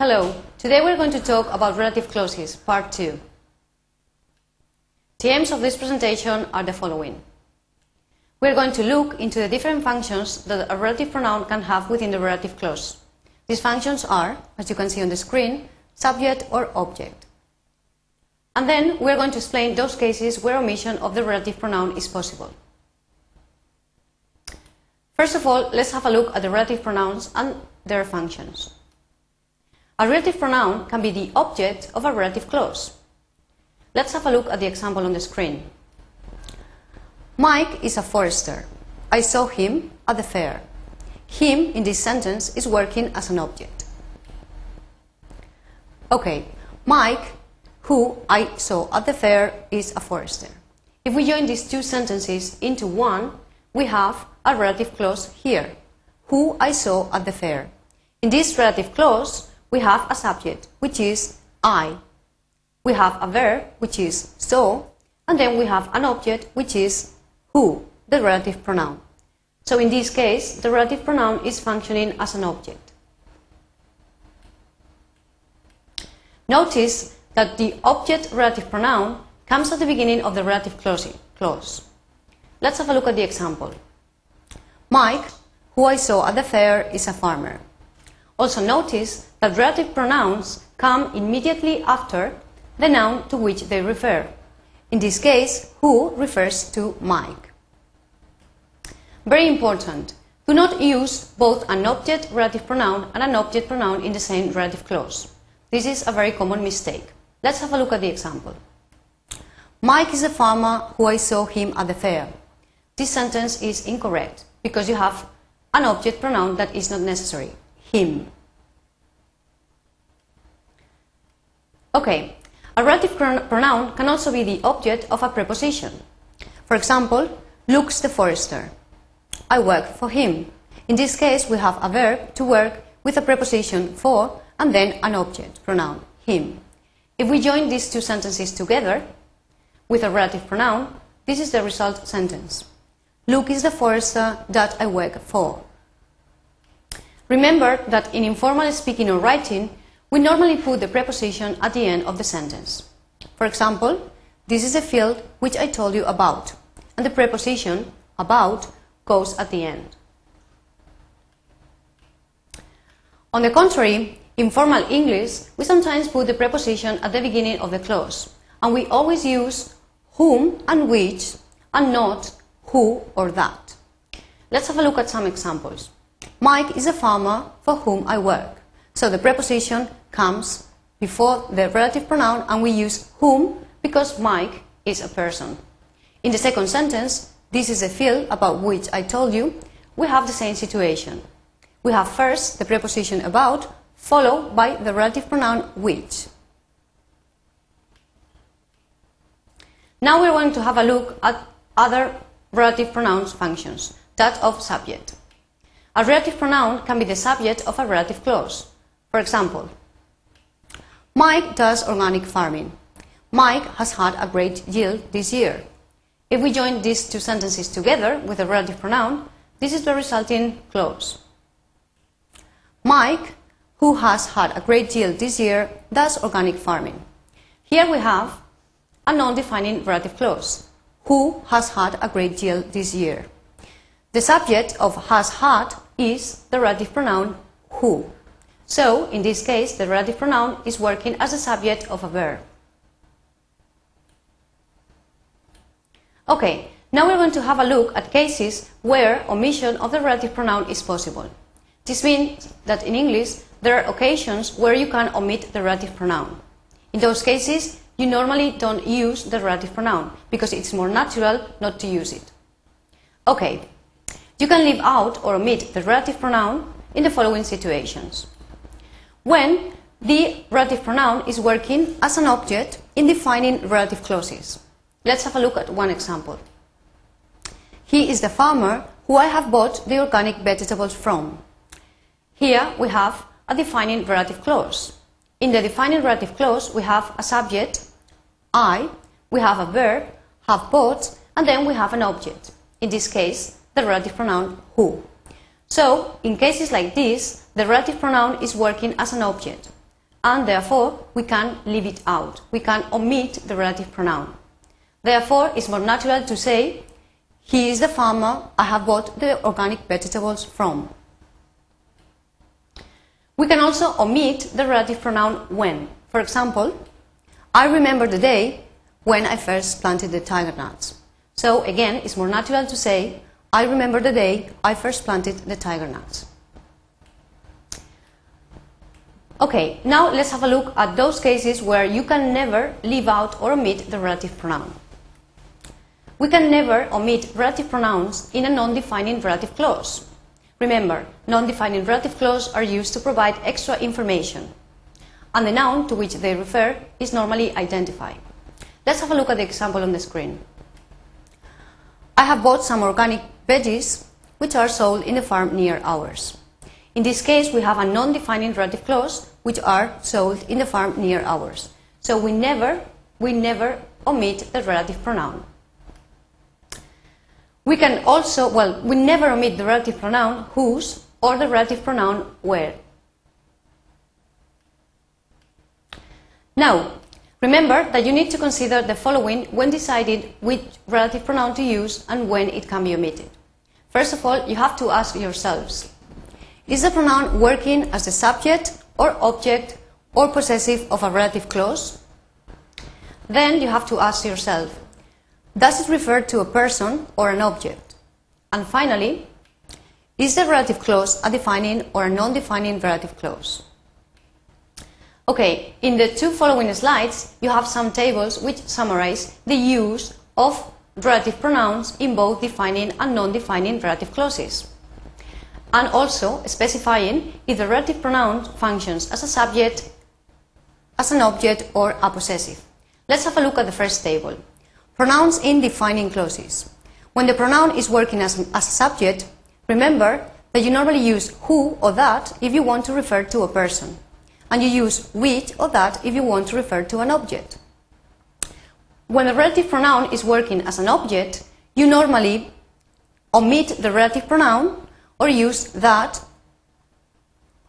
Hello, today we're going to talk about relative clauses, part 2. The aims of this presentation are the following. We're going to look into the different functions that a relative pronoun can have within the relative clause. These functions are, as you can see on the screen, subject or object. And then we're going to explain those cases where omission of the relative pronoun is possible. First of all, let's have a look at the relative pronouns and their functions. A relative pronoun can be the object of a relative clause. Let's have a look at the example on the screen. Mike is a forester. I saw him at the fair. Him in this sentence is working as an object. Okay, Mike, who I saw at the fair, is a forester. If we join these two sentences into one, we have a relative clause here, who I saw at the fair. In this relative clause, we have a subject, which is I. We have a verb, which is saw, and then we have an object, which is who, the relative pronoun. So in this case, the relative pronoun is functioning as an object. Notice that the object relative pronoun comes at the beginning of the relative clause. Let's have a look at the example. Mike, who I saw at the fair, is a farmer. Also notice that relative pronouns come immediately after the noun to which they refer. In this case, who refers to Mike. Very important, do not use both an object relative pronoun and an object pronoun in the same relative clause. This is a very common mistake. Let's have a look at the example. Mike is a farmer who I saw him at the fair. This sentence is incorrect because you have an object pronoun that is not necessary, him. Okay, a relative pronoun can also be the object of a preposition. For example, Luke's the forester. I work for him. In this case, we have a verb to work with a preposition for and then an object pronoun, him. If we join these two sentences together with a relative pronoun, this is the result sentence. Luke is the forester that I work for. Remember that in informal speaking or writing, we normally put the preposition at the end of the sentence. For example, this is a field which I told you about, and the preposition about goes at the end. On the contrary, in formal English, we sometimes put the preposition at the beginning of the clause, and we always use whom and which, and not who or that. Let's have a look at some examples. Mike is a farmer for whom I work. So the preposition comes before the relative pronoun and we use whom because Mike is a person. In the second sentence, this is a field about which I told you, we have the same situation. We have first the preposition about followed by the relative pronoun which. Now we're going to have a look at other relative pronouns functions, that of subject. A relative pronoun can be the subject of a relative clause. For example, Mike does organic farming. Mike has had a great yield this year. If we join these two sentences together with a relative pronoun, this is the resulting clause. Mike, who has had a great yield this year, does organic farming. Here we have a non-defining relative clause, who has had a great yield this year. The subject of has had is the relative pronoun who. So, in this case, the relative pronoun is working as a subject of a verb. Okay, now we're going to have a look at cases where omission of the relative pronoun is possible. This means that in English, there are occasions where you can omit the relative pronoun. In those cases, you normally don't use the relative pronoun because it's more natural not to use it. Okay, you can leave out or omit the relative pronoun in the following situations when the relative pronoun is working as an object in defining relative clauses. Let's have a look at one example. He is the farmer who I have bought the organic vegetables from. Here we have a defining relative clause. In the defining relative clause, we have a subject, I, we have a verb, have bought, and then we have an object. In this case, the relative pronoun who. So, in cases like this, the relative pronoun is working as an object. and therefore we can leave it out. We can omit the relative pronoun. Therefore, it's more natural to say, he is the farmer I have bought the organic vegetables from. We can also omit the relative pronoun when. For example, I remember the day when I first planted the tiger nuts. So again, it's more natural to say, I remember the day I first planted the tiger nuts. Okay, now let's have a look at those cases where you can never leave out or omit the relative pronoun. We can never omit relative pronouns in a non-defining relative clause. Remember, non-defining relative clauses are used to provide extra information, and the noun to which they refer is normally identified. Let's have a look at the example on the screen. I have bought some organic veggies which are sold in the farm near ours. In this case, we have a non-defining relative clause which are sold in the farm near ours. So we never, we never omit the relative pronoun. We can also, well, we never omit the relative pronoun whose or the relative pronoun where. Now, remember that you need to consider the following when deciding which relative pronoun to use and when it can be omitted. First of all, you have to ask yourselves, is the pronoun working as the subject or object or possessive of a relative clause? Then you have to ask yourself, does it refer to a person or an object? And finally, is the relative clause a defining or a non-defining relative clause? Okay, in the two following slides, you have some tables which summarize the use of relative pronouns in both defining and non-defining relative clauses. And also specifying if the relative pronoun functions as a subject, as an object, or a possessive. Let's have a look at the first table. Pronouns in defining clauses. When the pronoun is working as, as a subject, remember that you normally use who or that if you want to refer to a person, and you use which or that if you want to refer to an object. When the relative pronoun is working as an object, you normally omit the relative pronoun or use that,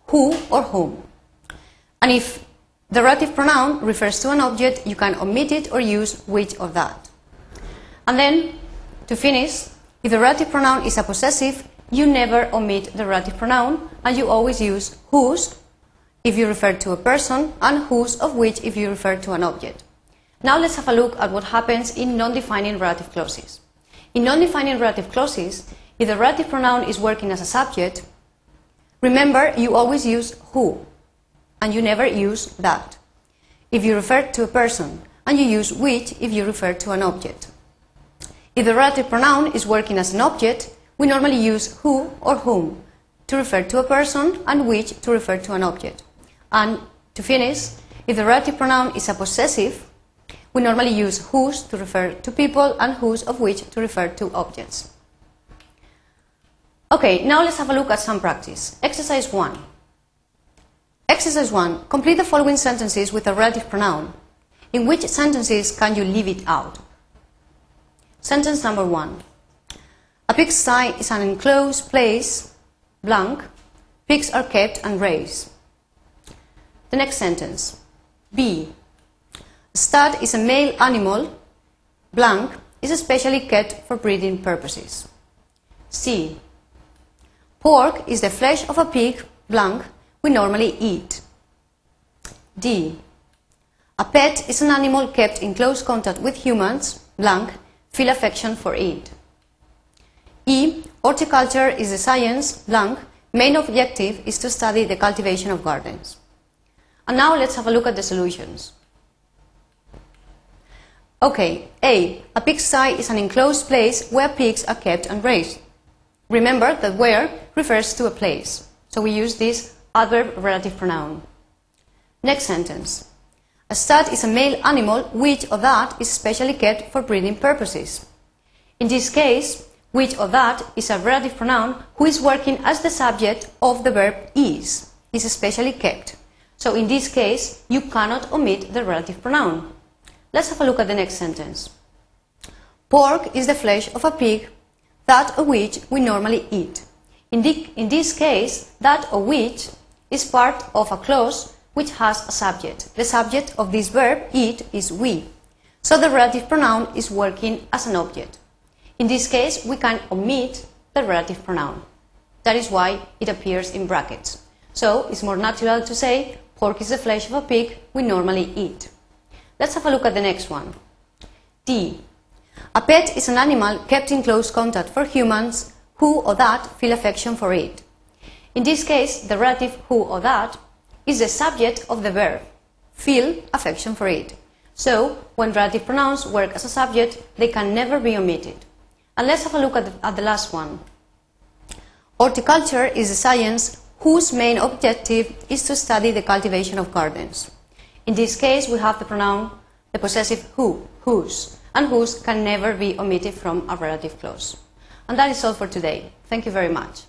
who, or whom. And if the relative pronoun refers to an object, you can omit it or use which or that. And then, to finish, if the relative pronoun is a possessive, you never omit the relative pronoun and you always use whose if you refer to a person and whose of which if you refer to an object. Now let's have a look at what happens in non-defining relative clauses. In non-defining relative clauses, if the relative pronoun is working as a subject, remember you always use who and you never use that. If you refer to a person and you use which if you refer to an object. If the relative pronoun is working as an object, we normally use who or whom to refer to a person and which to refer to an object. And to finish, if the relative pronoun is a possessive, we normally use whose to refer to people and whose of which to refer to objects. Okay, now let's have a look at some practice. Exercise 1. Exercise 1. Complete the following sentences with a relative pronoun. In which sentences can you leave it out? Sentence number one. A pigsty is an enclosed place, blank, pigs are kept and raised. The next sentence. B. A stud is a male animal, blank, is especially kept for breeding purposes. C. Pork is the flesh of a pig, blank, we normally eat. D. A pet is an animal kept in close contact with humans, blank, feel affection for it. E. Horticulture is the science, blank, main objective is to study the cultivation of gardens. And now let's have a look at the solutions. Okay, A. A pigsty is an enclosed place where pigs are kept and raised. Remember that where refers to a place, so we use this adverb relative pronoun. Next sentence. A stud is a male animal which or that is specially kept for breeding purposes. In this case, which or that is a relative pronoun who is working as the subject of the verb is, is especially kept. So in this case, you cannot omit the relative pronoun. Let's have a look at the next sentence. Pork is the flesh of a pig, that of which we normally eat. In, the, in this case, that of which is part of a clause which has a subject. The subject of this verb, eat, is we. So the relative pronoun is working as an object. In this case, we can omit the relative pronoun. That is why it appears in brackets. So it's more natural to say, pork is the flesh of a pig we normally eat. Let's have a look at the next one. D. A pet is an animal kept in close contact for humans who or that feel affection for it. In this case, the relative who or that is the subject of the verb, feel affection for it. So, when relative pronouns work as a subject, they can never be omitted. And let's have a look at the, at the last one. Horticulture is a science whose main objective is to study the cultivation of gardens. In this case, we have the pronoun, the possessive who, whose, and whose can never be omitted from a relative clause. And that is all for today. Thank you very much.